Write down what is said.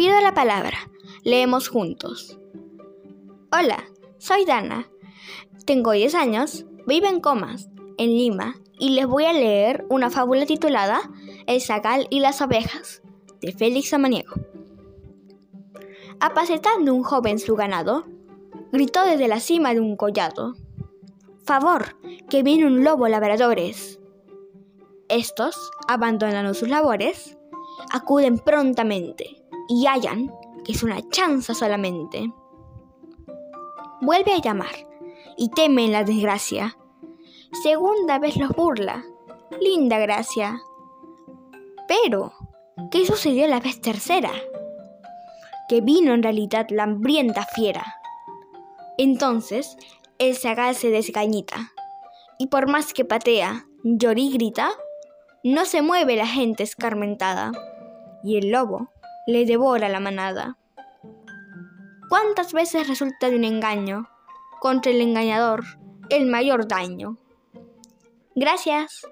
pido la palabra. Leemos juntos. Hola, soy Dana. Tengo 10 años, vivo en Comas, en Lima, y les voy a leer una fábula titulada El zagal y las ovejas, de Félix Samaniego. Apacetando un joven su ganado, gritó desde la cima de un collado. Favor, que viene un lobo labradores. Estos, abandonando sus labores, acuden prontamente y hallan que es una chanza solamente. Vuelve a llamar y teme en la desgracia. Segunda vez los burla. Linda gracia. Pero, ¿qué sucedió la vez tercera? Que vino en realidad la hambrienta fiera. Entonces, el zagal se desgañita, y por más que patea, llora y grita, no se mueve la gente escarmentada, y el lobo le devora la manada. ¿Cuántas veces resulta de un engaño contra el engañador el mayor daño? Gracias.